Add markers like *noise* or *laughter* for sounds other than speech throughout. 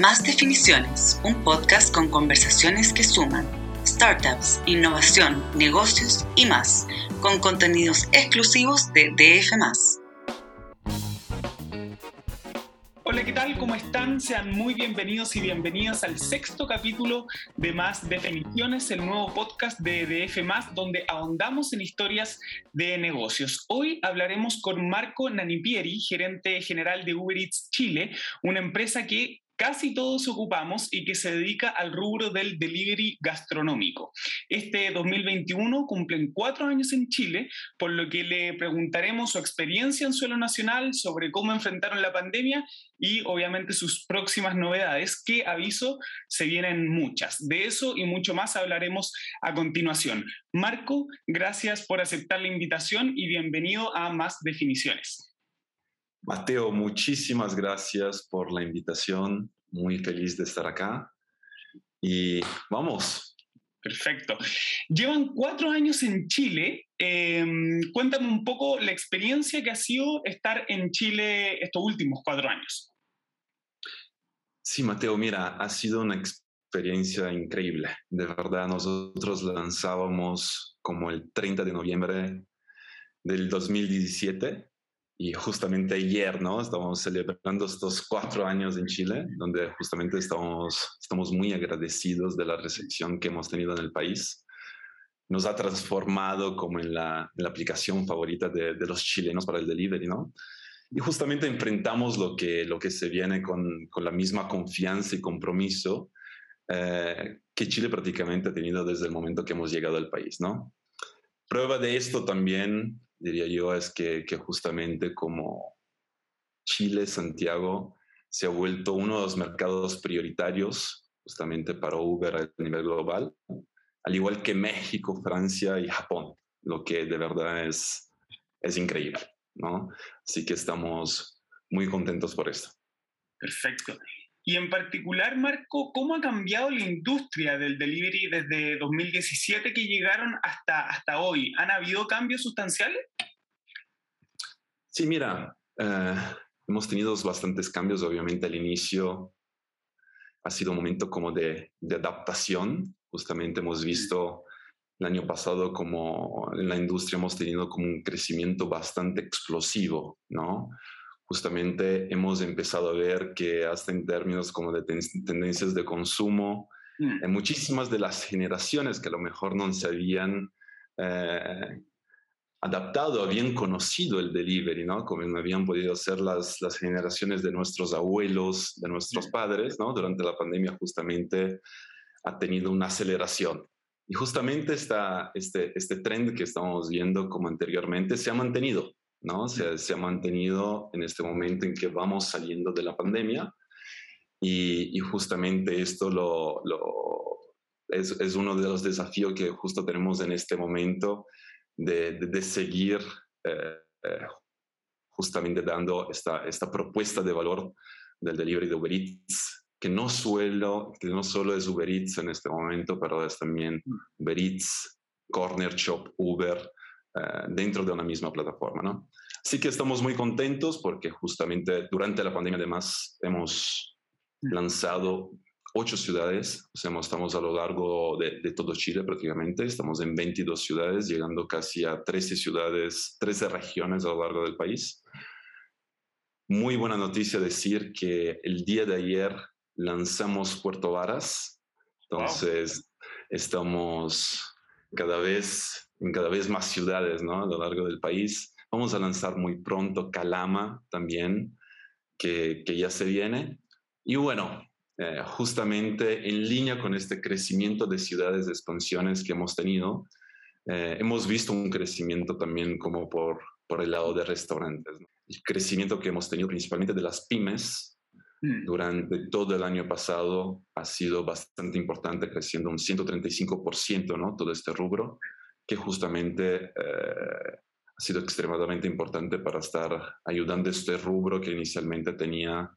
Más Definiciones, un podcast con conversaciones que suman startups, innovación, negocios y más, con contenidos exclusivos de DF. Hola, ¿qué tal? ¿Cómo están? Sean muy bienvenidos y bienvenidas al sexto capítulo de Más Definiciones, el nuevo podcast de DF, donde ahondamos en historias de negocios. Hoy hablaremos con Marco Nanipieri, gerente general de Uber Eats Chile, una empresa que casi todos ocupamos y que se dedica al rubro del delivery gastronómico. Este 2021 cumplen cuatro años en Chile, por lo que le preguntaremos su experiencia en suelo nacional, sobre cómo enfrentaron la pandemia y obviamente sus próximas novedades, que aviso, se vienen muchas. De eso y mucho más hablaremos a continuación. Marco, gracias por aceptar la invitación y bienvenido a Más Definiciones. Mateo, muchísimas gracias por la invitación. Muy feliz de estar acá. Y vamos. Perfecto. Llevan cuatro años en Chile. Em, cuéntame un poco la experiencia que ha sido estar en Chile estos últimos cuatro años. Sí, Mateo, mira, ha sido una experiencia increíble. De verdad, nosotros lanzábamos como el 30 de noviembre del 2017 y justamente ayer, ¿no? Estamos celebrando estos cuatro años en Chile, donde justamente estamos, estamos muy agradecidos de la recepción que hemos tenido en el país. Nos ha transformado como en la, aplicación favorita de, de, los chilenos para el delivery, ¿no? Y justamente enfrentamos lo que, lo que se viene con, con la misma confianza y compromiso eh, que Chile prácticamente ha tenido desde el momento que hemos llegado al país, ¿no? Prueba de esto también diría yo, es que, justamente como Chile, Santiago, se ha vuelto uno de los mercados prioritarios justamente para Uber a nivel global, al igual que México, Francia y Japón, lo que de verdad es, es increíble, ¿no? Así que estamos muy contentos por esto. Perfecto. Y en particular, Marco, ¿cómo ha cambiado la industria del delivery desde 2017 que llegaron hasta, hasta hoy? ¿Han habido cambios sustanciales? Sí, mira, eh, hemos tenido bastantes cambios, obviamente al inicio ha sido un momento como de, de adaptación, justamente hemos visto el año pasado como en la industria hemos tenido como un crecimiento bastante explosivo, ¿no? Justamente hemos empezado a ver que hasta en términos como de tendencias de consumo, mm. en muchísimas de las generaciones que a lo mejor no se habían eh, adaptado, habían conocido el delivery, ¿no? Como no habían podido ser las, las generaciones de nuestros abuelos, de nuestros mm. padres, ¿no? Durante la pandemia justamente ha tenido una aceleración. Y justamente esta, este, este trend que estamos viendo como anteriormente se ha mantenido. ¿No? Se, se, ha mantenido en este momento en que vamos saliendo de la pandemia y, y justamente esto lo, lo es, es, uno de los desafíos que justo tenemos en este momento de, de, de seguir eh, eh, justamente dando esta, esta propuesta de valor del delivery de Uber Eats, que no, suelo, que no solo es Uber Eats en este momento, pero es también mm. Uber Eats, Corner Shop, Uber, dentro de una misma plataforma, ¿no? Así que estamos muy contentos porque justamente durante la pandemia además hemos mm. lanzado ocho ciudades, o sea, estamos a lo largo de, de, todo Chile prácticamente, estamos en 22 ciudades, llegando casi a 13 ciudades, 13 regiones a lo largo del país. Muy buena noticia decir que el día de ayer lanzamos Puerto Varas, entonces estamos cada vez en cada vez más ciudades ¿no? a lo largo del país. Vamos a lanzar muy pronto Calama también, que, que ya se viene. Y bueno, eh, justamente en línea con este crecimiento de ciudades, de expansiones que hemos tenido, eh, hemos visto un crecimiento también como por, por el lado de restaurantes. ¿no? El crecimiento que hemos tenido principalmente de las pymes mm. durante todo el año pasado ha sido bastante importante, creciendo un 135%, ¿no? Todo este rubro justamente eh, ha sido extremadamente importante para estar ayudando a este rubro que inicialmente tenía,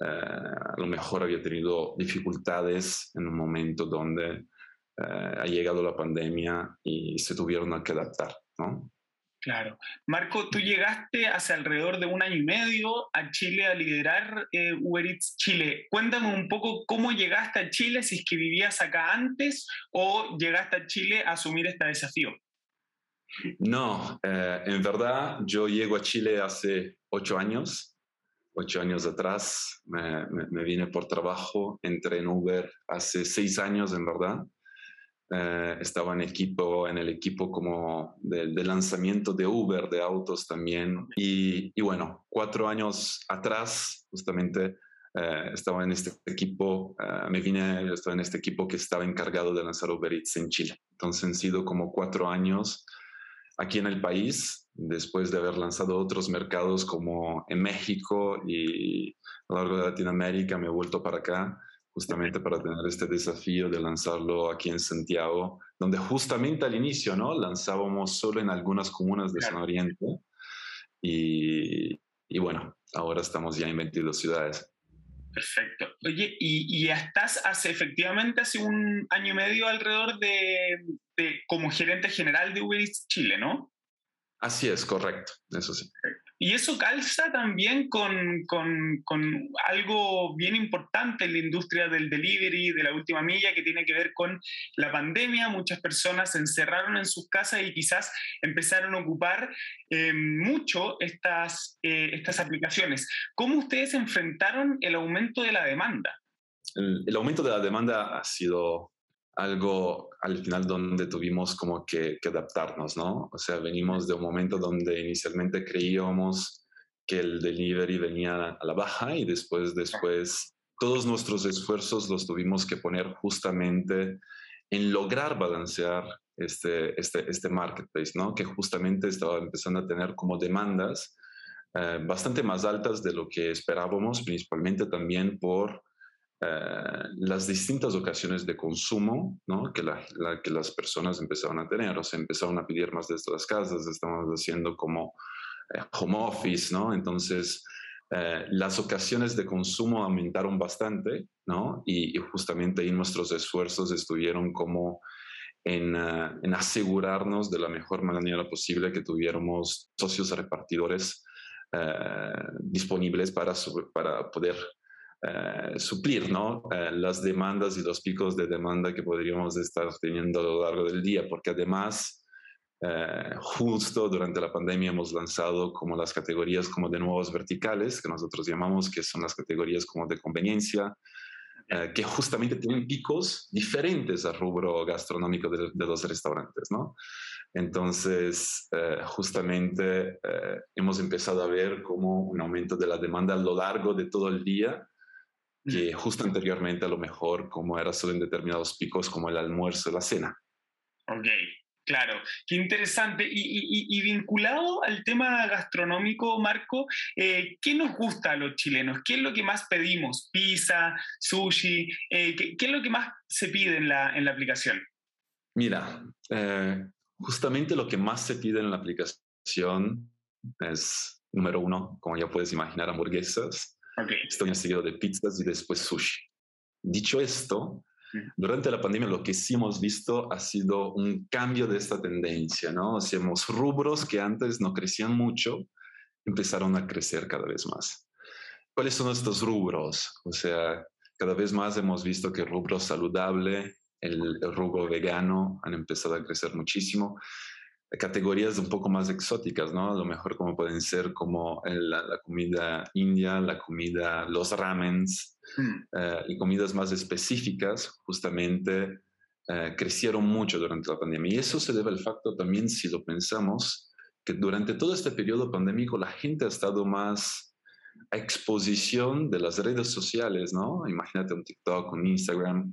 eh, a lo mejor había tenido dificultades en un momento donde eh, ha llegado la pandemia y se tuvieron que adaptar, ¿no? Claro. Marco, tú llegaste hace alrededor de un año y medio a Chile a liderar eh, Uber Eats Chile. Cuéntame un poco cómo llegaste a Chile, si es que vivías acá antes o llegaste a Chile a asumir este desafío. No, eh, en verdad yo llego a Chile hace ocho años. Ocho años atrás me, me vine por trabajo, entré en Uber hace seis años en verdad. Eh, estaba en equipo, en el equipo como de, lanzamiento de Uber, de autos también. Y, bueno, cuatro años atrás, justamente, eh, estaba en este equipo, eh, me vine, estaba en este equipo que estaba encargado de lanzar Uber Eats en Chile. Entonces han sido como cuatro años aquí en el país, después de haber lanzado otros mercados como en México y a lo largo de Latinoamérica, me he vuelto para acá justamente para tener este desafío de lanzarlo aquí en Santiago, donde justamente al inicio, ¿no? Lanzábamos solo en algunas comunas de San Oriente y, y, bueno, ahora estamos ya en 22 ciudades. Perfecto. Oye, y, y, estás hace efectivamente hace un año y medio alrededor de, de como gerente general de Uber Eats Chile, ¿no? Así es, correcto, eso sí. Y eso calza también con, con, con, algo bien importante en la industria del delivery, de la última milla, que tiene que ver con la pandemia. Muchas personas se encerraron en sus casas y quizás empezaron a ocupar eh, mucho estas, eh, estas aplicaciones. ¿Cómo ustedes enfrentaron el aumento de la demanda? el aumento de la demanda ha sido algo al final donde tuvimos como que, adaptarnos, ¿no? O sea, venimos de un momento donde inicialmente creíamos que el delivery venía a la baja y después, después, todos nuestros esfuerzos los tuvimos que poner justamente en lograr balancear este, este, este marketplace, ¿no? Que justamente estaba empezando a tener como demandas eh, bastante más altas de lo que esperábamos, principalmente también por eh, las distintas ocasiones de consumo ¿no? que, la, que las personas empezaron a tener, o sea, empezaron a pedir más desde las casas, estamos haciendo como eh, home office, ¿no? Entonces, eh, las ocasiones de consumo aumentaron bastante, ¿no? Y, justamente ahí nuestros esfuerzos estuvieron como en, en, asegurarnos de la mejor manera posible que tuviéramos socios repartidores disponibles para, para poder eh, suplir ¿no? Eh, las demandas y los picos de demanda que podríamos estar teniendo a lo largo del día, porque además, eh, justo durante la pandemia hemos lanzado como las categorías como de nuevos verticales, que nosotros llamamos, que son las categorías como de conveniencia, que justamente tienen picos diferentes al rubro gastronómico de, de los restaurantes, ¿no? Entonces, justamente hemos empezado a ver como un aumento de la demanda a lo largo de todo el día que justo anteriormente a lo mejor como era solo en determinados picos como el almuerzo, la cena. Ok, claro, qué interesante. Y, vinculado al tema gastronómico, Marco, eh, ¿qué nos gusta a los chilenos? ¿Qué es lo que más pedimos? ¿Pizza, sushi? Eh, ¿qué, es lo que más se pide en la, en la aplicación? Mira, eh, justamente lo que más se pide en la aplicación es, número uno, como ya puedes imaginar, hamburguesas. Estoy seguido de pizzas y después sushi. Dicho esto, durante la pandemia lo que sí hemos visto ha sido un cambio de esta tendencia, ¿no? O sea, rubros que antes no crecían mucho, empezaron a crecer cada vez más. ¿Cuáles son estos rubros? O sea, cada vez más hemos visto que el rubro saludable, el, el rubro vegano han empezado a crecer muchísimo categorías un poco más exóticas, ¿no? A lo mejor como pueden ser como la, comida india, la comida, los ramens hmm. eh, y comidas más específicas, justamente eh, crecieron mucho durante la pandemia. Y eso se debe al facto también, si lo pensamos, que durante todo este periodo pandémico la gente ha estado más a exposición de las redes sociales, ¿no? Imagínate un TikTok, un Instagram,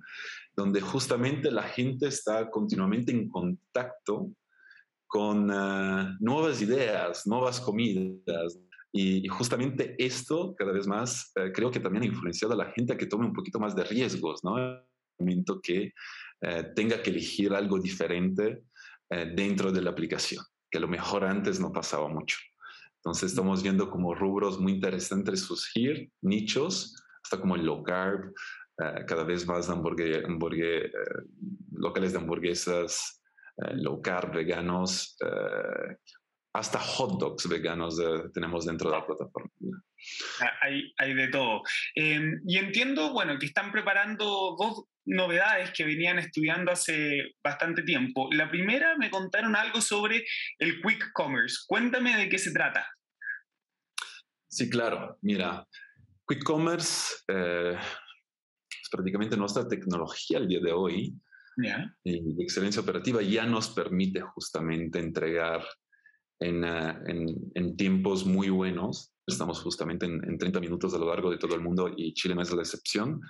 donde justamente la gente está continuamente en contacto con ah, nuevas ideas, nuevas comidas. Y, justamente esto, cada vez más, eh, creo que también ha influenciado a la gente a que tome un poquito más de riesgos, ¿no? El momento que eh, tenga que elegir algo diferente dentro de la aplicación, que a lo mejor antes no pasaba mucho. Entonces estamos viendo como rubros muy interesantes surgir, nichos, hasta como el low carb, cada vez más hamburgues, locales de hamburguesas low carb, veganos, eh, hasta hot dogs veganos tenemos dentro de la plataforma. Ah, hay, hay de todo. Em, y entiendo, bueno, que están preparando dos novedades que venían estudiando hace bastante tiempo. La primera, me contaron algo sobre el Quick Commerce. Cuéntame de qué se trata. Sí, claro. Mira, Quick Commerce eh, es prácticamente nuestra tecnología al día de hoy. Y excelencia operativa ya nos permite justamente entregar en, eh, en, en tiempos muy buenos. Estamos justamente en, en, 30 minutos a lo largo de todo el mundo y Chile no es la excepción.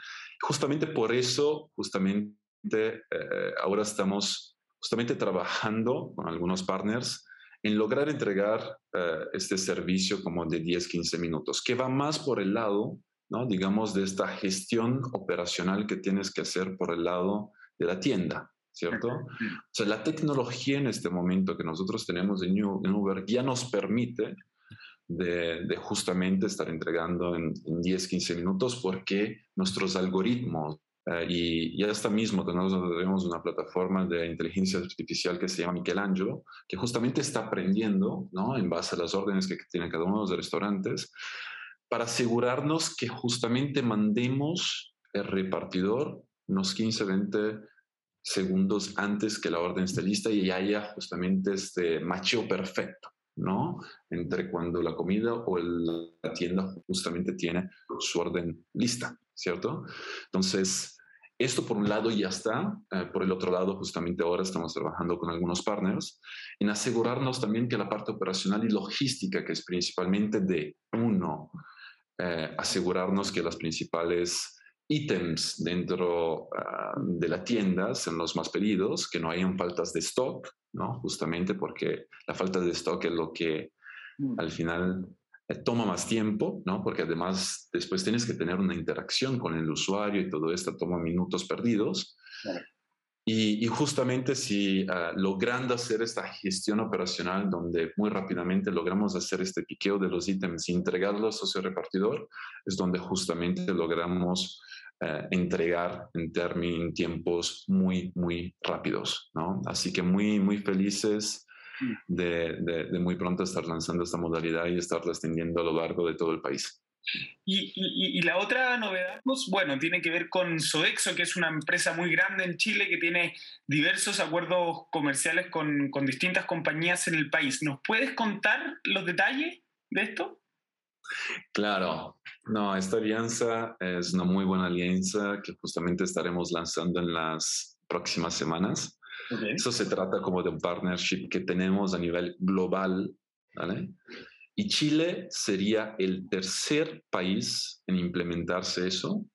Justamente por eso, justamente eh, ahora estamos justamente trabajando con algunos partners en lograr entregar eh, este servicio como de 10, 15 minutos, que va más por el lado, ¿no? digamos, de esta gestión operacional que tienes que hacer por el lado de la tienda. ¿cierto? O sea, la tecnología en este momento que nosotros tenemos en, Uber ya nos permite de, justamente estar entregando en, 10, 15 minutos porque nuestros algoritmos eh, y ya está mismo tenemos una plataforma de inteligencia artificial que se llama Michelangelo, que justamente está aprendiendo, ¿no? En base a las órdenes que tienen cada uno de los restaurantes, para asegurarnos que justamente mandemos el repartidor unos 15, 20 segundos antes que la orden esté lista y haya justamente este macheo perfecto, ¿no? Entre cuando la comida o la tienda justamente tiene su orden lista, ¿cierto? Entonces, esto por un lado ya está, eh, por el otro lado justamente ahora estamos trabajando con algunos partners en asegurarnos también que la parte operacional y logística, que es principalmente de uno, eh, asegurarnos que las principales ítems dentro ah, de la tienda son los más pedidos, que no hayan faltas de stock, ¿no? Justamente porque la falta de stock es lo que mm. al final eh, toma más tiempo, ¿no? Porque además después tienes que tener una interacción con el usuario y todo esto toma minutos perdidos. Y, justamente si uh, logrando hacer esta gestión operacional donde muy rápidamente logramos hacer este piqueo de los ítems y entregarlos a su repartidor, es donde justamente logramos uh, entregar en, en tiempos muy, muy rápidos, ¿no? Así que muy, muy felices mm. de, de, de muy pronto estar lanzando esta modalidad y estarla extendiendo a lo largo de todo el país. Y, la otra novedad, pues, bueno, tiene que ver con Sodexo, que es una empresa muy grande en Chile que tiene diversos acuerdos comerciales con, con distintas compañías en el país. ¿Nos puedes contar los detalles de esto? Claro, no, esta alianza es una muy buena alianza que justamente estaremos lanzando en las próximas semanas. Eso se trata como de un partnership que tenemos a nivel global, ¿vale? Y Chile sería el tercer país en implementarse eso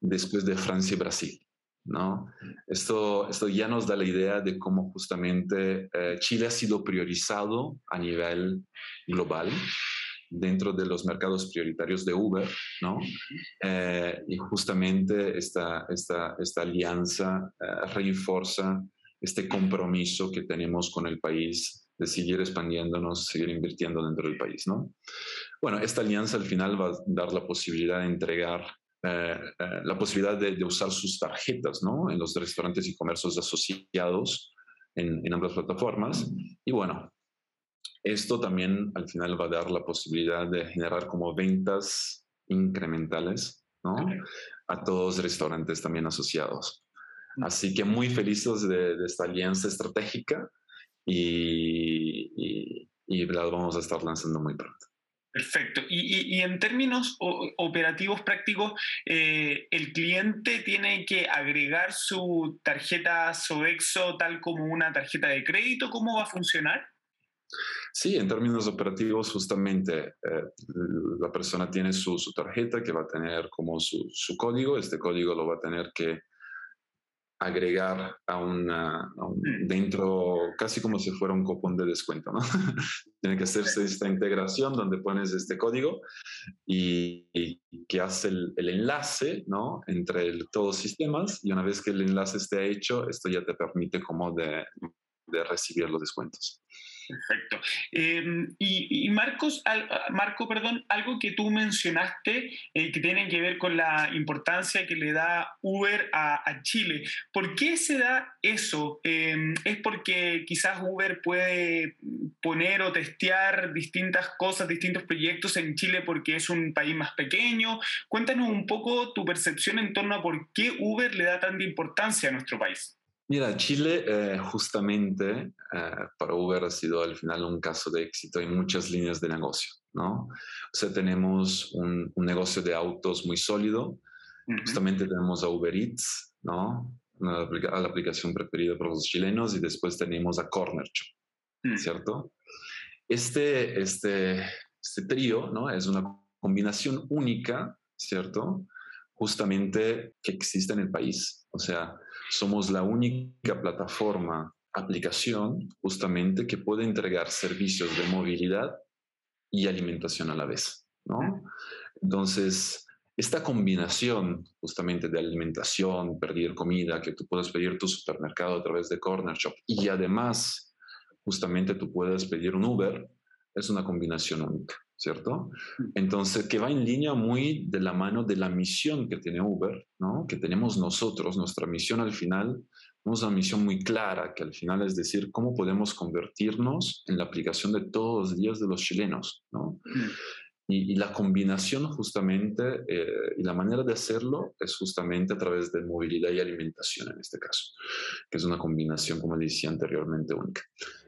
después de Francia y Brasil. ¿no? Esto, esto ya nos da la idea de cómo justamente eh, Chile ha sido priorizado a nivel global dentro de los mercados prioritarios de Uber, ¿no? Eh, y justamente esta, esta, esta alianza eh, refuerza este compromiso que tenemos con el país de seguir expandiéndonos, seguir invirtiendo dentro del país, ¿no? Bueno, esta alianza al final va a dar la posibilidad de entregar eh, eh, la posibilidad de, usar sus tarjetas, ¿no? En los restaurantes y comercios asociados en, en ambas plataformas. Y bueno, esto también al final va a dar la posibilidad de generar como ventas incrementales, ¿no? A todos los restaurantes también asociados. Así que muy felices de, de esta alianza estratégica y, y, la vamos a estar lanzando muy pronto. Perfecto. Y, y, en términos operativos prácticos, eh, ¿el cliente tiene que agregar su tarjeta Sodexo tal como una tarjeta de crédito? ¿Cómo va a funcionar? Sí, en términos operativos, justamente eh, la persona tiene su, su, tarjeta que va a tener como su, su, código. Este código lo va a tener que agregar a una, mm. dentro, casi como si fuera un cupón de descuento, ¿no? *laughs* Tiene que hacerse esta integración donde pones este código y, que hace el, enlace, ¿no? Entre todos los sistemas y una vez que el enlace esté hecho, esto ya te permite como de, de recibir los descuentos. Perfecto. Em, y, Marcos, Marco, perdón, algo que tú mencionaste eh, que tiene que ver con la importancia que le da Uber a, Chile. ¿Por qué se da eso? Em, ¿Es porque quizás Uber puede poner o testear distintas cosas, distintos proyectos en Chile porque es un país más pequeño? Cuéntanos un poco tu percepción en torno a por qué Uber le da tanta importancia a nuestro país. Mira, Chile eh, justamente eh, para Uber ha sido al final un caso de éxito en muchas líneas de negocio, ¿no? O sea, tenemos un, negocio de autos muy sólido, justamente tenemos a Uber Eats, ¿no? la aplicación preferida por los chilenos y después tenemos a Corner Shop, mm. ¿cierto? Este, este, este trío, ¿no? Es una combinación única, ¿cierto? Justamente que existe en el país. O sea, somos la única plataforma, aplicación, justamente, que puede entregar servicios de movilidad y alimentación a la vez, ¿no? Entonces, esta combinación justamente de alimentación, pedir comida, que tú puedes pedir tu supermercado a través de Corner Shop y además justamente tú puedes pedir un Uber, es una combinación única. ¿Cierto? Entonces, que va en línea muy de la mano de la misión que tiene Uber, ¿no? Que tenemos nosotros, nuestra misión al final, una misión muy clara, que al final es decir, cómo podemos convertirnos en la aplicación de todos los días de los chilenos, ¿no? Y, la combinación justamente eh, y la manera de hacerlo es justamente a través de movilidad y alimentación en este caso, que es una combinación, como decía anteriormente, única.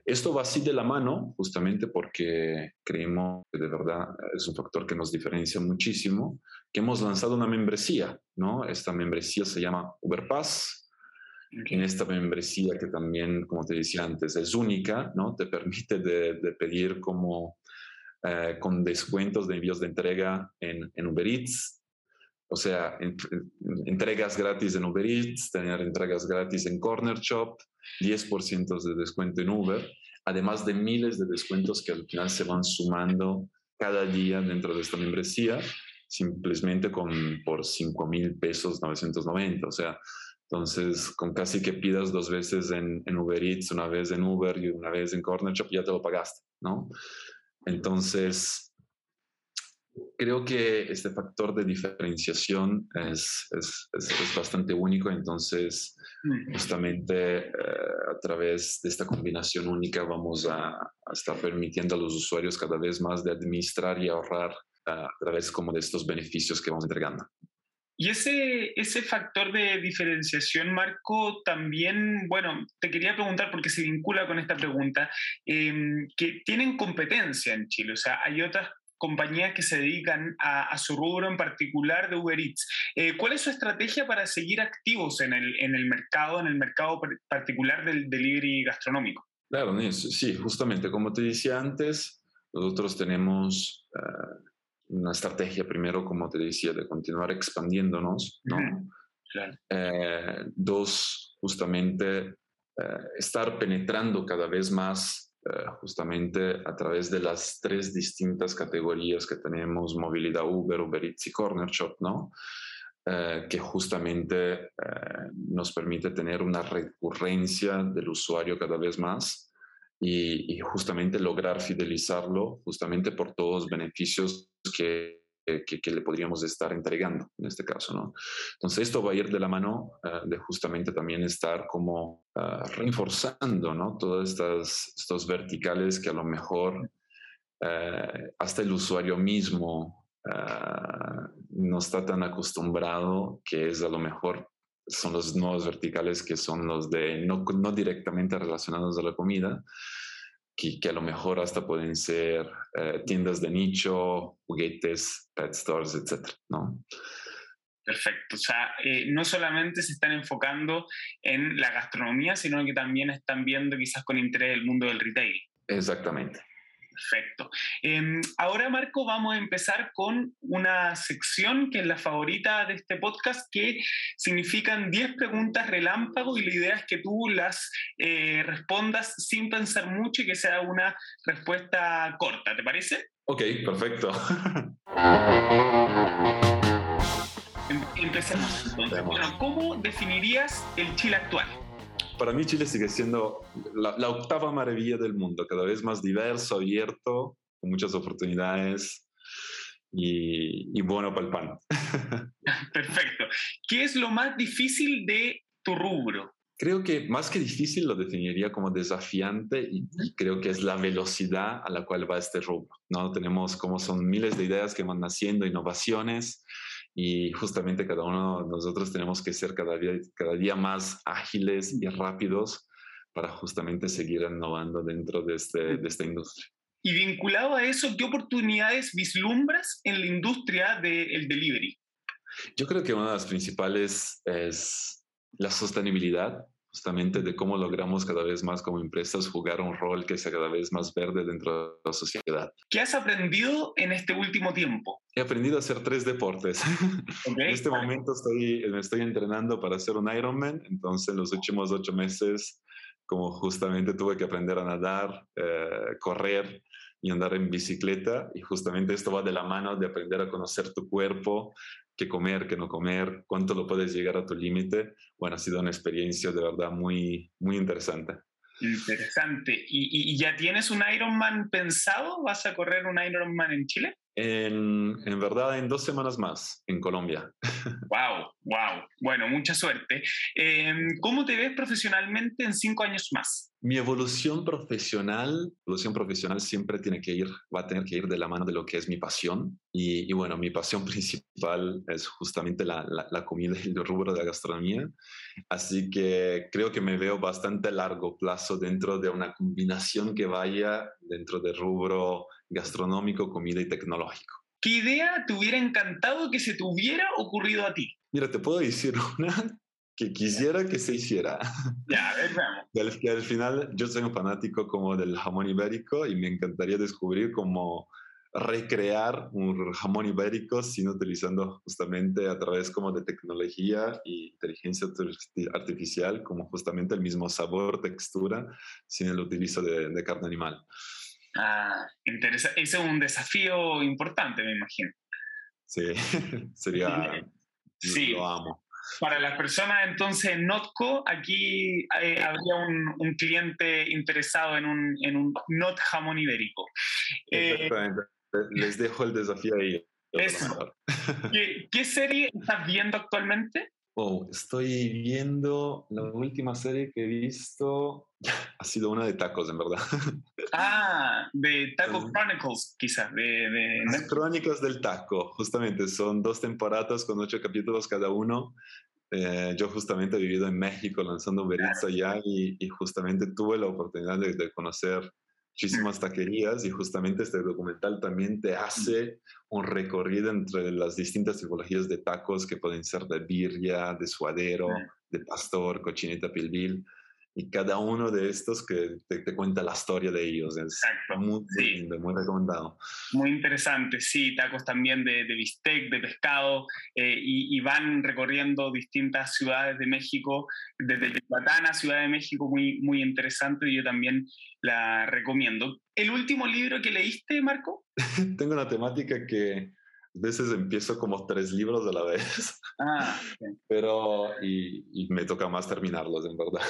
Esto va así de la mano justamente porque creemos que de verdad es un factor que nos diferencia muchísimo, que hemos lanzado una membresía, ¿no? Esta membresía se llama Uber Pass, en esta membresía que también, como te decía antes, es única, ¿no? Te permite de, de pedir como eh, con descuentos de envíos de entrega en, en Uber Eats, o sea, entregas gratis en Uber Eats, tener entregas gratis en Corner Shop, 10% de descuento en Uber, además de miles de descuentos que al final se van sumando cada día dentro de esta membresía, simplemente con, por 5 mil pesos 990. O sea, entonces, con casi que pidas dos veces en, en, Uber Eats, una vez en Uber y una vez en Corner Shop, ya te lo pagaste, ¿no? Entonces, creo que este factor de diferenciación es, es, es, bastante único, entonces mm. justamente eh, a través de esta combinación única vamos a, a, estar permitiendo a los usuarios cada vez más de administrar y ahorrar a través como de estos beneficios que vamos entregando. Y ese, ese factor de diferenciación, Marco, también, bueno, te quería preguntar porque se vincula con esta pregunta, em, que tienen competencia en Chile, o sea, hay otras compañías que se dedican a, su rubro en particular de Uber Eats. Eh, ¿Cuál es su estrategia para seguir activos en el, en el mercado, en el mercado particular del delivery gastronómico? Claro, sí, justamente como te decía antes, nosotros tenemos... Uh, una estrategia primero, como te decía, de continuar expandiéndonos, ¿no? Eh, dos, justamente eh, estar penetrando cada vez más eh, justamente a través de las tres distintas categorías que tenemos, movilidad Uber, Uber Eats y Corner Shop, ¿no? que justamente nos permite tener una recurrencia del usuario cada vez más y, justamente lograr fidelizarlo justamente por todos los beneficios que, que, le podríamos estar entregando en este caso, ¿no? Entonces esto va a ir de la mano eh, de justamente también estar como uh, reforzando, ¿no? Todas estas estos verticales que a lo mejor uh, hasta el usuario mismo uh, no está tan acostumbrado, que es a lo mejor son los nuevos verticales que son los de no, no directamente relacionados a la comida, que, que, a lo mejor hasta pueden ser eh, tiendas de nicho, juguetes, pet stores, etcétera, ¿no? Perfecto. O sea, eh, no solamente se están enfocando en la gastronomía, sino que también están viendo quizás con interés el mundo del retail. Exactamente. Perfecto. Em, ahora, Marco, vamos a empezar con una sección que es la favorita de este podcast, que significan 10 preguntas relámpago y la idea es que tú las eh, respondas sin pensar mucho y que sea una respuesta corta, ¿te parece? Ok, perfecto. Em, empecemos. Entonces, ¿cómo definirías el Chile actual? Para mí Chile sigue siendo la, la, octava maravilla del mundo, cada vez más diverso, abierto, con muchas oportunidades y, y bueno para el pan. *laughs* Perfecto. ¿Qué es lo más difícil de tu rubro? Creo que más que difícil lo definiría como desafiante y, creo que es la velocidad a la cual va este rubro. ¿no? Tenemos como son miles de ideas que van naciendo, innovaciones y justamente cada uno de nosotros tenemos que ser cada día, cada día más ágiles y rápidos para justamente seguir innovando dentro de, este, de esta industria. Y vinculado a eso, ¿qué oportunidades vislumbras en la industria del delivery? Yo creo que una de las principales es la sostenibilidad, justamente de cómo logramos cada vez más como empresas jugar un rol que sea cada vez más verde dentro de la sociedad. ¿Qué has aprendido en este último tiempo? He aprendido a hacer tres deportes. *laughs* en este momento estoy, me estoy entrenando para hacer un Ironman, entonces en los últimos ocho meses, como justamente tuve que aprender a nadar, eh, correr y andar en bicicleta, y justamente esto va de la mano de aprender a conocer tu cuerpo, qué comer, qué no comer, cuánto lo puedes llegar a tu límite. Bueno, ha sido una experiencia de verdad muy, muy interesante. Interesante. ¿Y, ¿Y, ya tienes un Ironman pensado? ¿Vas a correr un Ironman en Chile? En, en, verdad, en dos semanas más, en Colombia. *laughs* ¡Wow! ¡Wow! Bueno, mucha suerte. Eh, ¿Cómo te ves profesionalmente en cinco años más? Mi evolución profesional, evolución profesional siempre tiene que ir, va a tener que ir de la mano de lo que es mi pasión. Y, y bueno, mi pasión *laughs* principal es justamente la, la, la, comida y el rubro de la gastronomía. Así que creo que me veo bastante a largo plazo dentro de una combinación que vaya dentro del rubro gastronómico, comida y tecnológico. ¿Qué idea te hubiera encantado que se te hubiera ocurrido a ti? Mira, te puedo decir *laughs* una que quisiera que se hiciera. Ya, a ver, vamos. Que al, final yo soy un fanático como del jamón ibérico y me encantaría descubrir cómo recrear un jamón ibérico sin utilizando justamente a través como de tecnología y inteligencia artificial como justamente el mismo sabor, textura, sin el utilizo de, de carne animal. Ah, interesa. Ese es un desafío importante, me imagino. Sí, *laughs* sería... Sí. Lo amo. Para las personas entonces en Notco, aquí eh, habría un, un, cliente interesado en un, en un Not jamón ibérico. Eh, Les dejo el desafío ahí. ¿Qué, ¿Qué, serie estás viendo actualmente? Oh, estoy viendo la última serie que he visto. *laughs* Ha sido una de tacos, en verdad. *laughs* Ah, de Taco Chronicles, quizás. De, de... Las crónicas del taco, justamente. Son dos temporadas con ocho capítulos cada uno. Eh, yo justamente he vivido en México lanzando Uber Eats allá y, y, justamente tuve la oportunidad de, de conocer muchísimas taquerías y justamente este documental también te hace un recorrido entre las distintas tipologías de tacos que pueden ser de birria, de suadero, de pastor, cochinita pilbil y cada uno de estos que te, te cuenta la historia de ellos. Es Exacto. Muy, sí. lindo, muy recomendado. Muy interesante, sí, tacos también de, de bistec, de pescado, eh, y, y, van recorriendo distintas ciudades de México, desde Yucatán a Ciudad de México, muy, muy interesante, y yo también la recomiendo. ¿El último libro que leíste, Marco? *laughs* Tengo una temática que a veces empiezo como tres libros a la vez. Ah, *laughs* okay. Pero, y, y me toca más terminarlos, en verdad.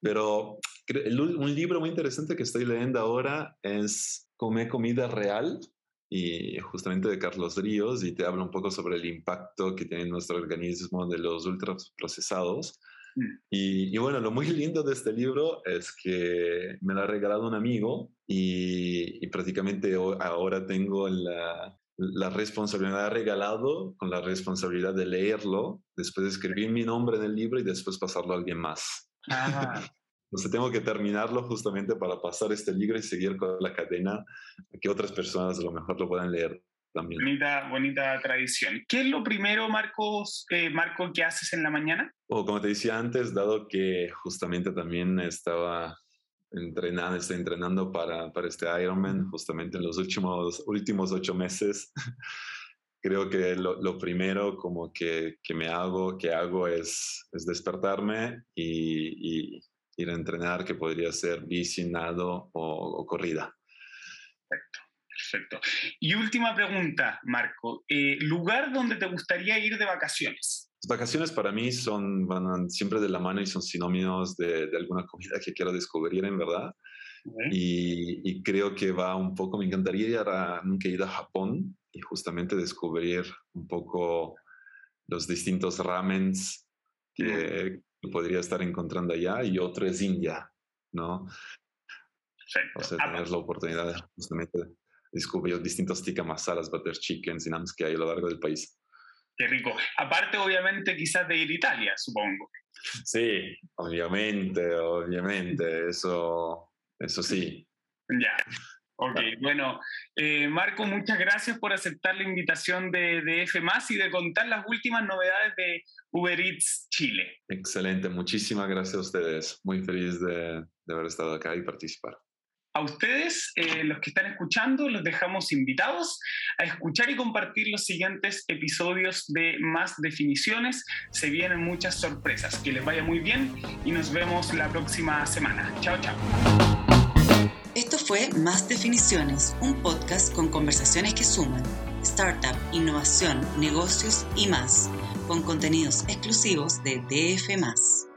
Pero un libro muy interesante que estoy leyendo ahora es Come comida real y justamente de Carlos Ríos y te habla un poco sobre el impacto que tiene en nuestro organismo de los ultraprocesados. Mm. Y, y, bueno, lo muy lindo de este libro es que me lo ha regalado un amigo y, y prácticamente ahora tengo la, la responsabilidad regalado con la responsabilidad de leerlo, después de escribir mi nombre en el libro y después pasarlo a alguien más. Ah. *laughs* Entonces tengo que terminarlo justamente para pasar este libro y seguir con la cadena, que otras personas a lo mejor lo puedan leer también. Bonita, bonita tradición. ¿Qué es lo primero, Marcos, eh, Marco, que haces en la mañana? O como te decía antes, dado que justamente también estaba entrenando, estoy entrenando para, para este Ironman, justamente en los últimos, últimos ocho meses. Creo que lo, lo, primero como que, que, me hago, que hago es, es despertarme y, y, ir a entrenar, que podría ser bici, nado o, o corrida. Perfecto. Perfecto. Y última pregunta, Marco. Eh, ¿Lugar donde te gustaría ir de vacaciones? Las vacaciones para mí son, van siempre de la mano y son sinónimos de, de alguna comida que quiero descubrir, en verdad. Y, creo que va un poco, me encantaría ir a, nunca he ido a Japón y justamente descubrir un poco los distintos ramens que podría estar encontrando allá y otro es India, ¿no? O sea, tener la oportunidad de justamente descubrir distintos tikka masalas, butter chickens y nams que hay a lo largo del país. Qué rico. Aparte, obviamente, quizás de ir a Italia, supongo. Sí, obviamente, obviamente. Eso, eso sí. Ya. Ok, bueno, eh, Marco, muchas gracias por aceptar la invitación de, de F y de contar las últimas novedades de Uber Eats Chile. Excelente, muchísimas gracias a ustedes. Muy feliz de, de haber estado acá y participar. A ustedes, eh, los que están escuchando, los dejamos invitados a escuchar y compartir los siguientes episodios de Más Definiciones. Se vienen muchas sorpresas. Que les vaya muy bien y nos vemos la próxima semana. Chao, chao. Fue Más Definiciones, un podcast con conversaciones que suman startup, innovación, negocios y más, con contenidos exclusivos de DF.